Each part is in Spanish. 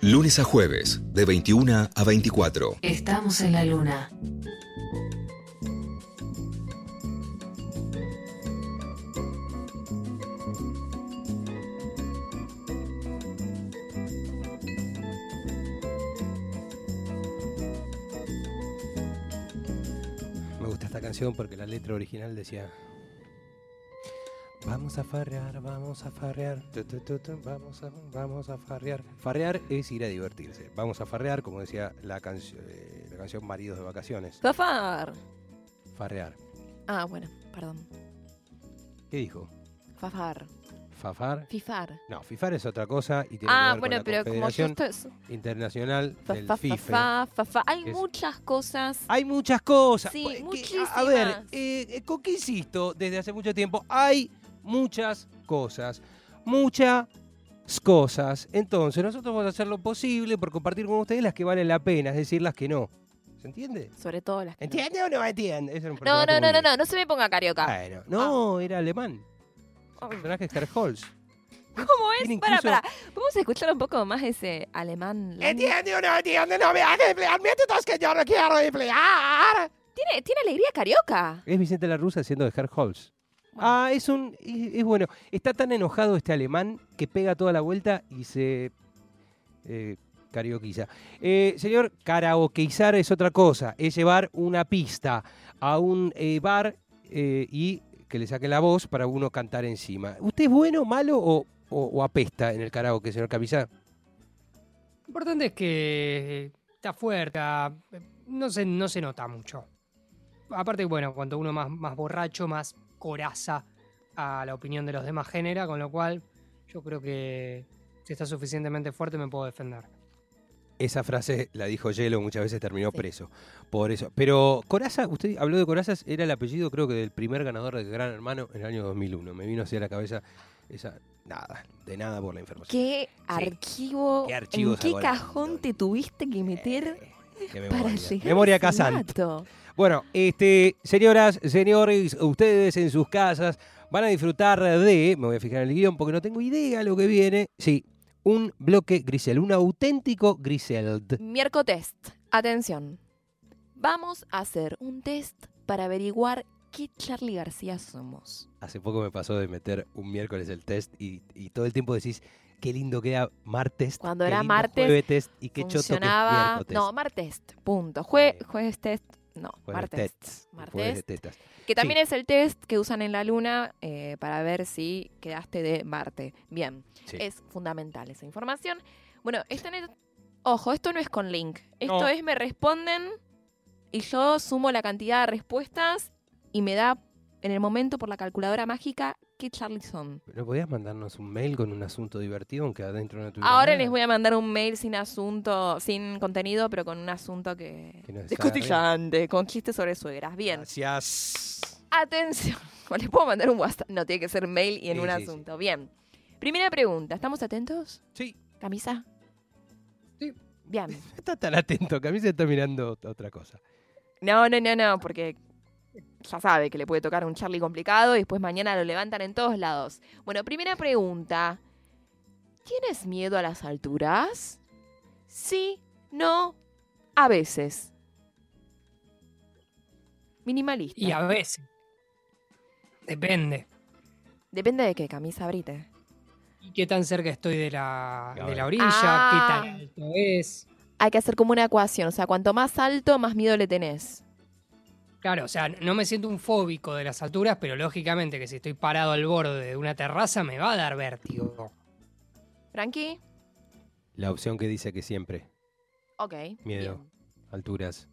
Lunes a jueves, de 21 a 24. Estamos en la luna. Me gusta esta canción porque la letra original decía Vamos a farrear, vamos a farrear, tu, tu, tu, vamos, a, vamos a farrear. Farrear es ir a divertirse. Vamos a farrear, como decía la, cancio- eh, la canción Maridos de Vacaciones. Fafar. Farrear. Ah, bueno, perdón. ¿Qué dijo? Fafar. ¿Fafar? Fifar. No, FIFAR es otra cosa y tiene que Ah, ver bueno, con la pero como yo Confederación estoy... Internacional Fa, del fa, fa, FIFE. Hay que es- muchas cosas. Hay muchas cosas. Sí, Pues, que- muchísimas. A ver, eh, ¿con qué insisto? Desde hace mucho tiempo hay muchas cosas. Muchas cosas. Entonces, nosotros vamos a hacer lo posible por compartir con ustedes las que valen la pena, es decir, las que no. ¿Se entiende? Sobre todo las que no. ¿Entiende o no entiende? Ese era un No, no, no, no, no, no se me ponga carioca. Bueno, no, era alemán. El personaje es Holz. ¿Cómo es? Para, para. Vamos a escuchar un poco más ese alemán. ¿Entiende o no entiende? No me haga emplear métodos que yo no quiero emplear. Tiene, tiene alegría carioca. Es Vicente la Rusa haciendo de Holz. Bueno. Ah, es un. Es, es bueno. Está tan enojado este alemán que pega toda la vuelta y se. Eh. Eh, señor, karaokeizar es otra cosa. Es llevar una pista a un eh, bar eh, y que le saquen la voz para uno cantar encima. ¿Usted es bueno, malo o, o- o apesta en el karaoke, señor Camisa? Lo importante es que está fuerte, no se, no se nota mucho. Aparte, bueno, cuanto uno más, más borracho, más coraza a la opinión de los demás genera, con lo cual yo creo que si está suficientemente fuerte me puedo defender. Esa frase la dijo Yelo, muchas veces terminó Sí. preso. Por eso. Pero Coraza, usted habló de Corazas, era el apellido creo que del primer ganador de Gran Hermano en el año 2001. Me vino así a la cabeza esa... Nada, de nada por la información. ¿Qué archivo, ¿Qué archivo en qué cajón te tuviste que meter Eh, qué memoria. Memoria Casant. Bueno, este, señoras, señores, ustedes en sus casas van a disfrutar de, me voy a fijar en el guion porque no tengo idea lo que viene, sí, un bloque Grisel, un auténtico Griseld. Miércoles, atención. Vamos a hacer un test para averiguar qué Charlie García somos. Hace poco me pasó de meter un miércoles el test y, y todo el tiempo decís, qué lindo queda martes. Cuando qué era lindo martes, jueves test y qué choto que es Funcionaba. miércoles. No, martes, punto. Jue, jueves test, no, Jueves martes. tests, Martes. jueves de tetas. Que también es el test que usan en la luna eh, para ver si quedaste de Marte. Bien, Sí. es fundamental esa información. Bueno, esto no- ojo, esto no es con link. Esto No. es me responden y yo sumo la cantidad de respuestas y me da en el momento por la calculadora mágica qué Charlie son. ¿No podías mandarnos un mail con un asunto divertido aunque adentro no tuviera Ahora nada? les voy a mandar un mail sin asunto, sin contenido, pero con un asunto que... Que no es Descostillante, con chistes sobre suegras. Bien. Gracias. Atención. Les puedo mandar un WhatsApp. No, tiene que ser mail y en Sí, un sí, sí. asunto. Bien. Primera pregunta. ¿Estamos atentos? Sí, ¿Camisa? Sí. Bien. no está tan atento, que a mí se está mirando ot- otra cosa. No, no, no, no, porque ya sabe que le puede tocar un Charlie complicado y después mañana lo levantan en todos lados. Bueno, primera pregunta. ¿Tienes miedo a las alturas? Sí, no, a veces. Minimalista. Y a veces. Depende. Depende de qué camisa abrite. ¿Y qué tan cerca estoy de la, de la orilla? Ah. ¿Qué tan alto es? Hay que hacer como una ecuación, o sea, cuanto más alto, más miedo le tenés. Claro, o sea, no me siento un fóbico de las alturas, pero lógicamente que si estoy parado al borde de una terraza me va a dar vértigo. ¿Frankie? La opción que dice que siempre, Ok. Miedo. bien. alturas.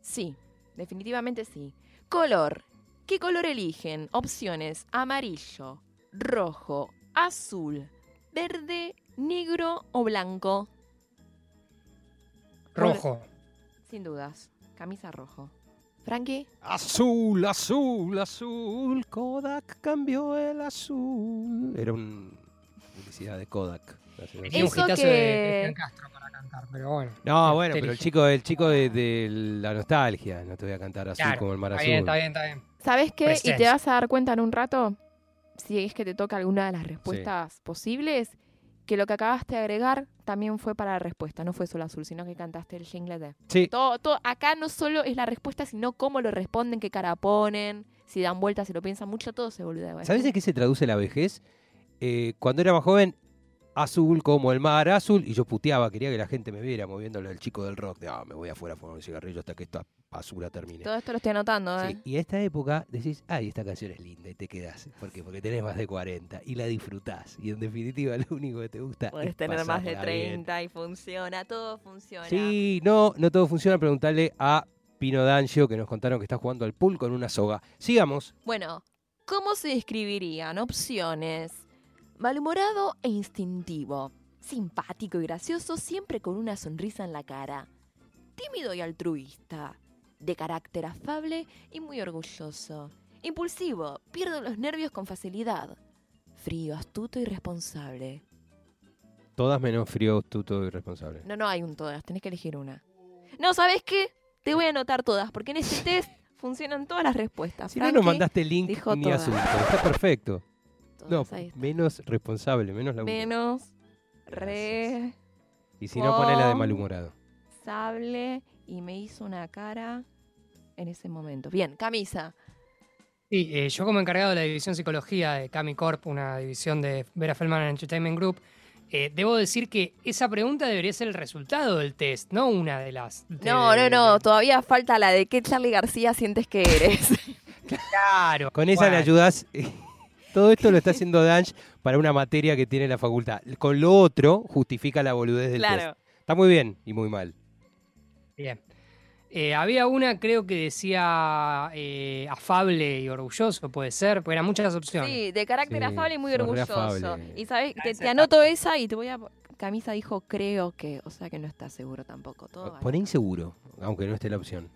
Sí, definitivamente sí. Color. ¿Qué color eligen? Opciones: amarillo, rojo, azul, verde, negro o blanco. Rojo. Sin dudas. Camisa rojo. Frankie. Azul, azul, azul, Kodak cambió el azul. Era una publicidad de Kodak. un Eso que- de, de Cristian Castro para cantar, pero bueno. No, bueno, pero el chico, el chico de, de la nostalgia, no te voy a cantar así Claro, como el mar está azul. bien, está bien, está bien. ¿Sabes qué? Y te vas a dar cuenta en un rato, si es que te toca alguna de las respuestas posibles, que lo que acabaste de agregar también fue para la respuesta, no fue solo azul, sino que cantaste el jingle de. Sí. Todo, todo, acá no solo es la respuesta, sino cómo lo responden, qué cara ponen, si dan vueltas, si lo piensan mucho, todo se boludea. ¿Sabes de qué se traduce la vejez? Eh, cuando era más joven, azul como el mar azul, y yo puteaba, quería que la gente me viera moviéndole al chico del rock, de, ah, me voy afuera a fumar un cigarrillo hasta que esta basura termine. Todo esto lo estoy anotando, ¿eh? Sí, y a esta época decís, ay, esta canción es linda y te quedás. ¿Por qué? Porque tenés más de 40 y la disfrutás. Y en definitiva lo único que te gusta Puedes es tener más de pasarla bien. 30 y funciona, todo funciona. Sí, no, no todo funciona. Preguntarle a Pino D'Angio que nos contaron que está jugando al pool con una soga. Sigamos. Bueno, ¿cómo se describirían? Opciones. Malhumorado e instintivo. Simpático y gracioso, siempre con una sonrisa en la cara. Tímido y altruista. De carácter afable y muy orgulloso. Impulsivo, pierde los nervios con facilidad. Frío, astuto y responsable. Todas menos frío, astuto y responsable. No, no hay un todas, tenés que elegir una. No, ¿sabes qué? Te voy a anotar todas, porque en este test funcionan todas las respuestas. Si no nos Frankie, mandaste link dijo ni todas. asunto. Está perfecto. No, todas ahí está. menos responsable, menos la Menos, re, Y si no, pone la de malhumorado. sable y me hizo una cara en ese momento. Bien, camisa. Sí, eh, yo como encargado de la división psicología de Cami Corp, una división de Vera Feldman Entertainment Group, eh, debo decir que esa pregunta debería ser el resultado del test, no una de las... de- No, no, de- no, todavía falta la de qué Charlie García sientes que eres. Claro. Con esa le ayudas. Todo esto lo está haciendo Danch para una materia que tiene la facultad. Con lo otro, justifica la boludez del test. claro. Está muy bien y muy mal. Bien. Eh, había una, creo que decía eh, afable y orgulloso, puede ser, porque eran muchas opciones. Sí, de carácter Sí, afable y muy orgulloso. afable. Y sabes, te, anoto esa y te voy a. Camisa dijo creo que, o sea que no está seguro tampoco. Todo Poné ahí. inseguro, aunque no esté la opción.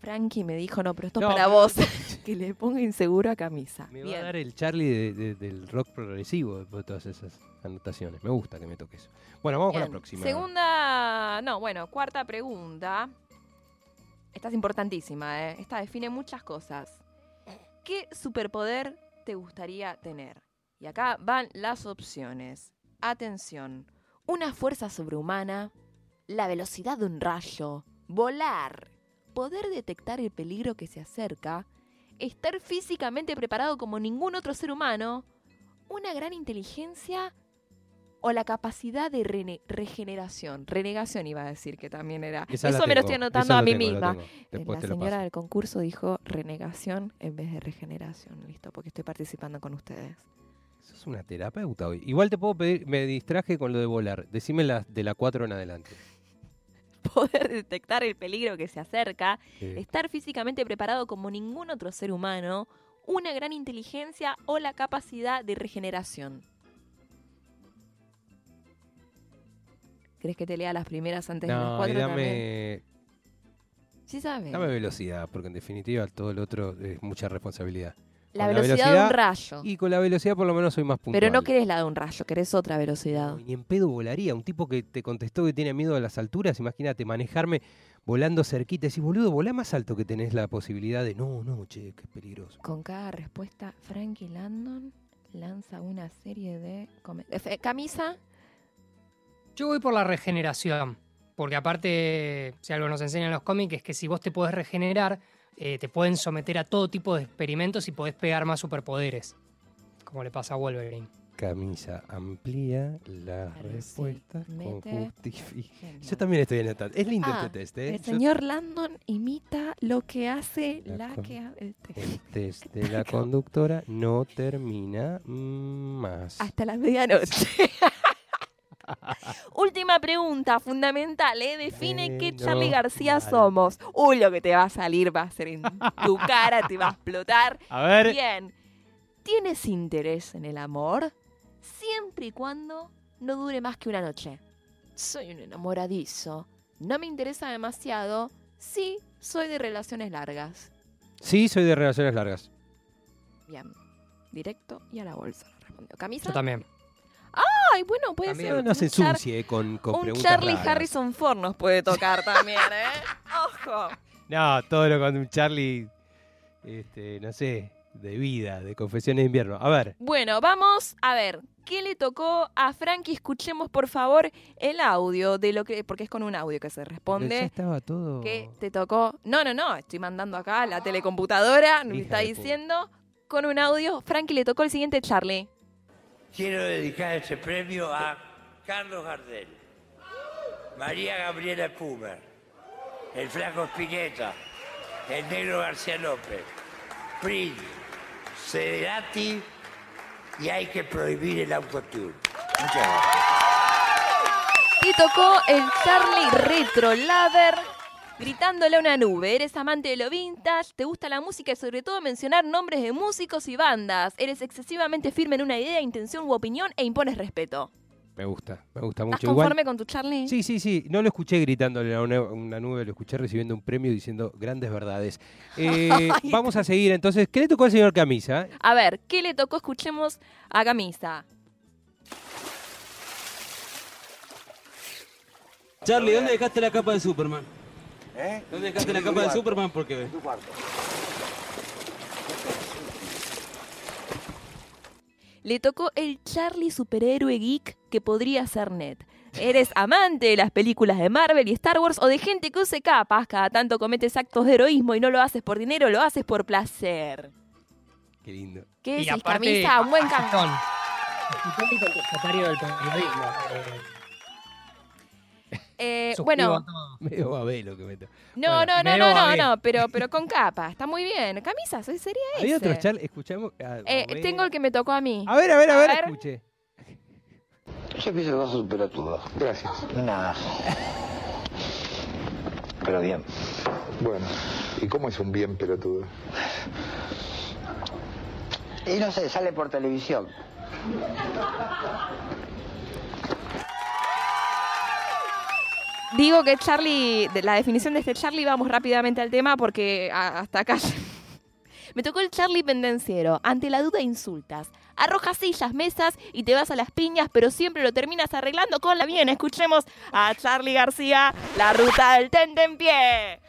Frankie me dijo, no, pero esto No, es para vos. que le ponga inseguro a camisa. Me va Bien. a dar el Charlie de- de- del rock progresivo después de todas esas anotaciones. Me gusta que me toque eso. Bueno, vamos con la próxima. Segunda, no, bueno, cuarta pregunta. Esta es importantísima, ¿eh? Esta define muchas cosas. ¿Qué superpoder te gustaría tener? Y acá van las opciones. Atención. Una fuerza sobrehumana, la velocidad de un rayo, volar, poder detectar el peligro que se acerca, estar físicamente preparado como ningún otro ser humano, una gran inteligencia o la capacidad de rene- regeneración. Renegación iba a decir que también era. Esa Eso me lo estoy anotando a mí tengo, misma. la señora del concurso dijo renegación en vez de regeneración. Listo, porque estoy participando con ustedes. Sos una terapeuta hoy. Igual te puedo pedir, me distraje con lo de volar. Decime la, de la 4 en adelante. Poder detectar el peligro que se acerca, estar físicamente preparado como ningún otro ser humano, una gran inteligencia o la capacidad de regeneración. ¿Crees que te lea las primeras antes de las no, y cuatro también? dame, Sí sabes. dame velocidad, porque en definitiva todo lo otro es mucha responsabilidad. La velocidad, de un rayo. Y con la velocidad por lo menos soy más puntual. Pero no querés la de un rayo, querés otra velocidad. No, y ni en pedo volaría. Un tipo que te contestó que tiene miedo a las alturas, imagínate manejarme volando cerquita. Decís, boludo, volá más alto que tenés la posibilidad de. No, no, che, que es peligroso. Con cada respuesta, Frankie Landon lanza una serie de... eh, Camisa, Yo voy por la regeneración, porque aparte, si algo nos enseñan los cómics, es que si vos te podés regenerar, eh, te pueden someter a todo tipo de experimentos y podés pegar más superpoderes, como le pasa a Wolverine. Camisa amplía la Claro, sí. con. Yo también estoy anotando. Es lindo Ah, este test, ¿eh? el Yo- señor Landon imita lo que hace La la con- que... el El test de la conductora no termina más. Hasta la medianoche. Última pregunta, fundamental, ¿eh? Define qué Charlie García somos. Uy, lo que te va a salir va a ser en tu cara, te va a explotar. A ver. Bien. ¿Tienes interés en el amor? Siempre y cuando no dure más que una noche. Soy un enamoradizo. No me interesa demasiado. Sí, soy de relaciones largas. Sí, soy de relaciones largas. Bien. Directo y a la bolsa. respondió. ¿Camisa? Yo también. Ay, bueno, puede También. ser. No, se ensucie con, con un preguntas Charlie raras. Harrison Ford nos puede tocar también, ¿eh? Ojo. No, todo lo con un Charlie, este, no sé, de vida, de confesiones de invierno. A ver, Bueno, vamos a ver. ¿Qué le tocó a Frankie? Escuchemos, por favor, el audio de lo que. Porque es con un audio que se ya responde. estaba todo. ¿Qué te tocó? No, no, no. Estoy mandando acá a la telecomputadora. Me está diciendo con un audio. Frankie le tocó el siguiente Charlie. Quiero dedicar este premio a Carlos Gardel, María Gabriela Pumer, el Flaco Spinetta, el Negro García López, Prince, Cederati y hay que prohibir el autotune. Muchas gracias. Y tocó el Charlie Retro Lover. Gritándole a una nube, eres amante de lo vintage, te gusta la música y sobre todo mencionar nombres de músicos y bandas. Eres excesivamente firme en una idea, intención u opinión e impones respeto. Me gusta, me gusta ¿Estás mucho. Igual, conforme con tu Charlie? Sí, sí, sí. No lo escuché gritándole a una, una nube, lo escuché recibiendo un premio diciendo grandes verdades. Eh, vamos a seguir entonces. ¿Qué le tocó al señor Camisa? A ver, ¿qué le tocó? Escuchemos a Camisa. Charlie, ¿dónde dejaste la capa de Superman? ¿Dónde dejaste la capa de Superman? Porque Le tocó el Charlie superhéroe geek que podría ser Ned. Eres amante de las películas de Marvel y Star Wars o de gente que use capas. Cada tanto cometes actos de heroísmo y no lo haces por dinero, lo haces por placer. Qué lindo. ¿Qué aparte, camisa? Un buen contestatario del periodismo. Eh, Eh, bueno. Medio babelo que meto. no, Bueno, no, no, no, no, pero, pero con capa. Está muy bien. Camisa, ¿sí sería ese. ¿Hay otros Charlie? Escuchamos. Ah, Eh, tengo el que me tocó a mí. A ver, a ver, a A ver, ver. escuche. Yo pienso que vas a superar todo. Gracias. Nada. Pero bien. Bueno, ¿y cómo es un bien pelotudo? Y no sé, sale por televisión. Digo que Charlie, la definición de este Charlie, vamos rápidamente al tema porque hasta acá. Me tocó el Charlie pendenciero. Ante la duda insultas. Arrojas sillas, mesas y te vas a las piñas, pero siempre lo terminas arreglando con la bien. Escuchemos a Charlie García, la ruta del tente en pie.